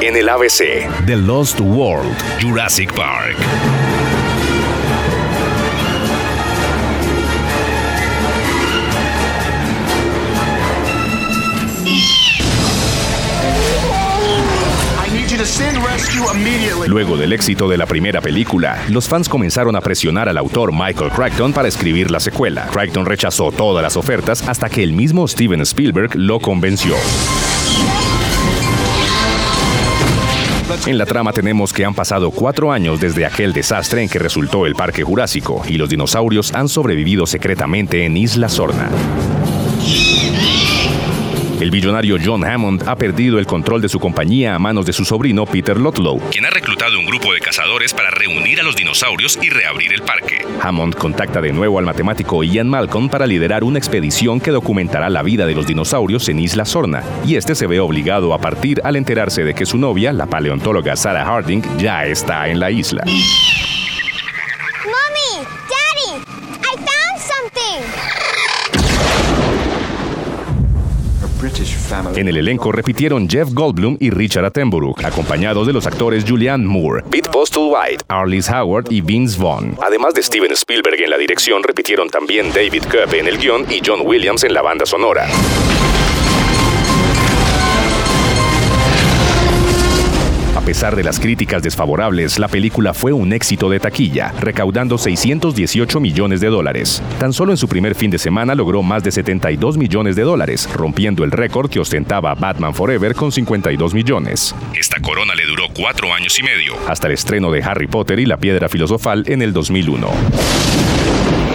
en el ABC. The Lost World, Jurassic Park. Luego del éxito de la primera película, los fans comenzaron a presionar al autor Michael Crichton para escribir la secuela. Crichton rechazó todas las ofertas hasta que el mismo Steven Spielberg lo convenció. En la trama tenemos que han pasado cuatro años desde aquel desastre en que resultó el Parque Jurásico y los dinosaurios han sobrevivido secretamente en Isla Sorna. El billonario John Hammond ha perdido el control de su compañía a manos de su sobrino Peter Lotlow, quien ha reclutado un grupo de cazadores para reunir a los dinosaurios y reabrir el parque. Hammond contacta de nuevo al matemático Ian Malcolm para liderar una expedición que documentará la vida de los dinosaurios en Isla Sorna, y este se ve obligado a partir al enterarse de que su novia, la paleontóloga Sarah Harding, ya está en la isla. En el elenco repitieron Jeff Goldblum y Richard Attenborough, acompañados de los actores Julianne Moore, Pete Postlewhite, Arliss Howard y Vince Vaughn. Además de Steven Spielberg en la dirección, repitieron también David Cobb en el guion y John Williams en la banda sonora. Pesar de las críticas desfavorables, la película fue un éxito de taquilla, recaudando 618 millones de dólares. Tan solo en su primer fin de semana logró más de 72 millones de dólares, rompiendo el récord que ostentaba Batman Forever con 52 millones. Esta corona le duró cuatro años y medio, hasta el estreno de Harry Potter y la Piedra Filosofal en el 2001.